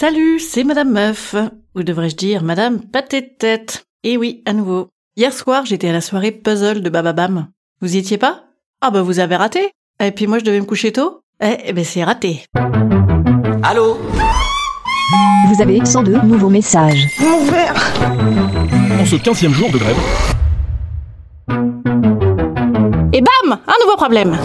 Salut, c'est Madame Meuf. Ou devrais-je dire Madame Pâté de tête. Et oui, à nouveau. Hier soir, j'étais à la soirée puzzle de Bababam. Vous y étiez pas? Ah bah vous avez raté. Et puis moi, je devais me coucher tôt Eh, eh ben c'est raté. Allô? Vous avez 102 nouveaux messages. En ce 15e jour de grève, Et bam Un nouveau problème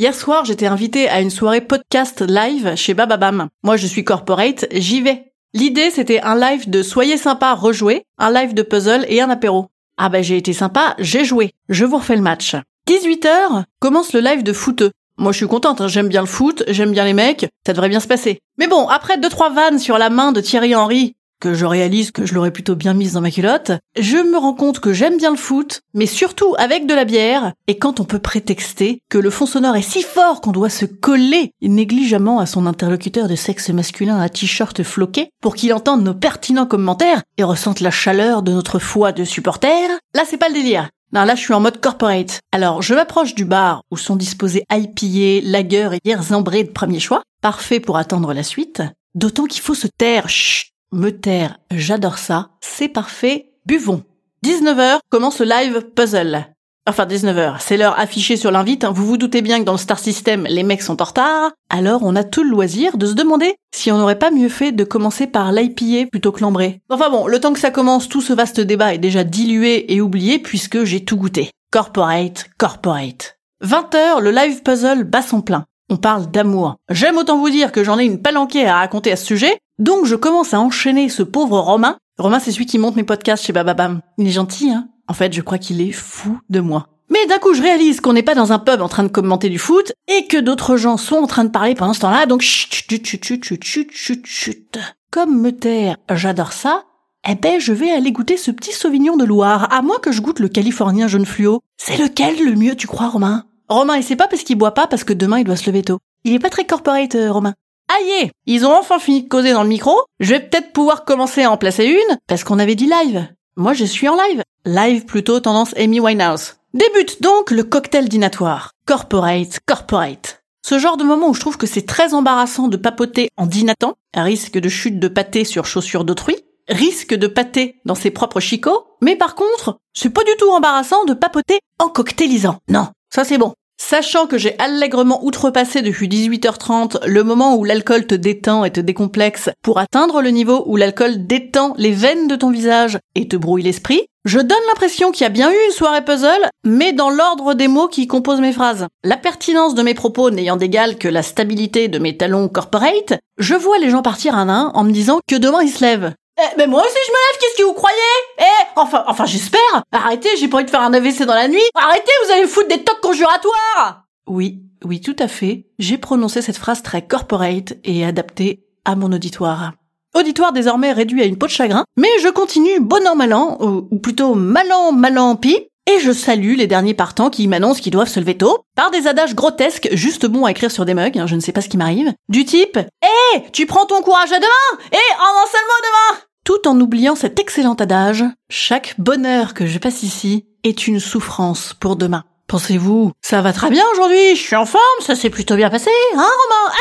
Hier soir, j'étais invitée à une soirée podcast live chez Bababam. Moi, je suis corporate, j'y vais. L'idée, c'était un live de Soyez sympa, rejouer, un live de puzzle et un apéro. Ah bah j'ai été sympa, j'ai joué. Je vous refais le match. 18h, commence le live de footeux. Moi je suis contente, hein, j'aime bien le foot, j'aime bien les mecs, ça devrait bien se passer. Mais bon, après deux trois vannes sur la main de Thierry Henry, que je réalise que je l'aurais plutôt bien mise dans ma culotte, je me rends compte que j'aime bien le foot, mais surtout avec de la bière, et quand on peut prétexter que le fond sonore est si fort qu'on doit se coller négligemment à son interlocuteur de sexe masculin à t-shirt floqué pour qu'il entende nos pertinents commentaires et ressente la chaleur de notre foi de supporter, là c'est pas le délire. Non, là, je suis en mode corporate. Alors, je m'approche du bar où sont disposés IPA, lager et bières ambrées de premier choix. Parfait pour attendre la suite. D'autant qu'il faut se taire. Chut, me taire. J'adore ça. C'est parfait. Buvons. 19h commence le live puzzle. Enfin 19h, c'est l'heure affichée sur l'invite, hein. vous vous doutez bien que dans le Star System, les mecs sont en retard, alors on a tout le loisir de se demander si on n'aurait pas mieux fait de commencer par l'IPA plutôt que l'ambré. Enfin bon, le temps que ça commence, tout ce vaste débat est déjà dilué et oublié puisque j'ai tout goûté. Corporate, corporate. 20h, le live puzzle bat son plein. On parle d'amour. J'aime autant vous dire que j'en ai une palanquée à raconter à ce sujet, donc je commence à enchaîner ce pauvre Romain. Romain, c'est celui qui monte mes podcasts chez Bababam. Il est gentil, hein En fait, je crois qu'il est fou de moi. Mais d'un coup, je réalise qu'on n'est pas dans un pub en train de commenter du foot et que d'autres gens sont en train de parler pendant ce temps-là, donc chut, chut, chut, chut, chut, chut, chut. Comme me taire, j'adore ça, eh ben, je vais aller goûter ce petit Sauvignon de Loire, à moins que je goûte le Californien jaune fluo. C'est lequel le mieux, tu crois, Romain? Romain, et c'est pas parce qu'il boit pas, parce que demain il doit se lever tôt. Il est pas très corporate, euh, Romain. Aïe Ils ont enfin fini de causer dans le micro. Je vais peut-être pouvoir commencer à en placer une, parce qu'on avait dit live. Moi, je suis en live. Live plutôt tendance Amy Winehouse. Débute donc le cocktail dînatoire. Corporate, corporate. Ce genre de moment où je trouve que c'est très embarrassant de papoter en dînatant, risque de chute de pâté sur chaussures d'autrui, risque de pâté dans ses propres chicots, mais par contre, c'est pas du tout embarrassant de papoter en cocktailisant. Non, ça c'est bon. Sachant que j'ai allègrement outrepassé depuis 18h30 le moment où l'alcool te détend et te décomplexe pour atteindre le niveau où l'alcool détend les veines de ton visage et te brouille l'esprit, je donne l'impression qu'il y a bien eu une soirée puzzle, mais dans l'ordre des mots qui composent mes phrases. La pertinence de mes propos n'ayant d'égal que la stabilité de mes talons corporate, je vois les gens partir un à un en me disant que demain ils se lèvent. Eh, mais moi aussi je me lève, qu'est-ce que vous croyez? Eh, enfin, enfin j'espère Arrêtez, j'ai pas envie de faire un AVC dans la nuit Arrêtez, vous allez me foutre des tocs conjuratoires Oui, oui, tout à fait. J'ai prononcé cette phrase très corporate et adaptée à mon auditoire. Auditoire désormais réduit à une peau de chagrin, mais je continue bon an mal an, ou plutôt mal an mal an pis, et je salue les derniers partants qui m'annoncent qu'ils doivent se lever tôt, par des adages grotesques juste bons à écrire sur des mugs, hein, je ne sais pas ce qui m'arrive, du type « Eh, tu prends ton courage à demain Eh, en un seul mot demain !» Tout en oubliant cet excellent adage « Chaque bonheur que je passe ici est une souffrance pour demain ». Pensez-vous, ça va très bien aujourd'hui, je suis en forme, ça s'est plutôt bien passé, hein Romain?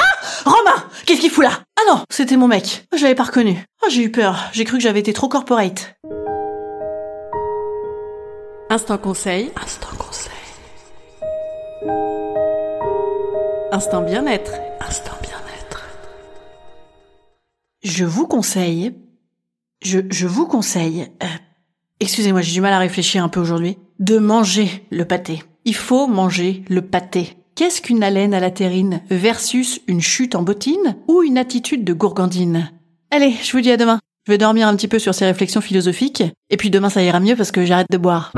Ah Romain Qu'est-ce qu'il fout là? Ah non, c'était mon mec, je l'avais pas reconnu. Ah j'ai eu peur, j'ai cru que j'avais été trop corporate. Instant conseil. Instant conseil. Instant bien-être. Instant bien-être. Je vous conseille. Je, vous conseille. euh, excusez-moi, j'ai du mal à réfléchir un peu aujourd'hui. De manger le pâté. Il faut manger le pâté. Qu'est-ce qu'une haleine à la terrine versus une chute en bottine ou une attitude de gourgandine? Allez, je vous dis à demain. Je vais dormir un petit peu sur ces réflexions philosophiques. Et puis demain ça ira mieux parce que j'arrête de boire.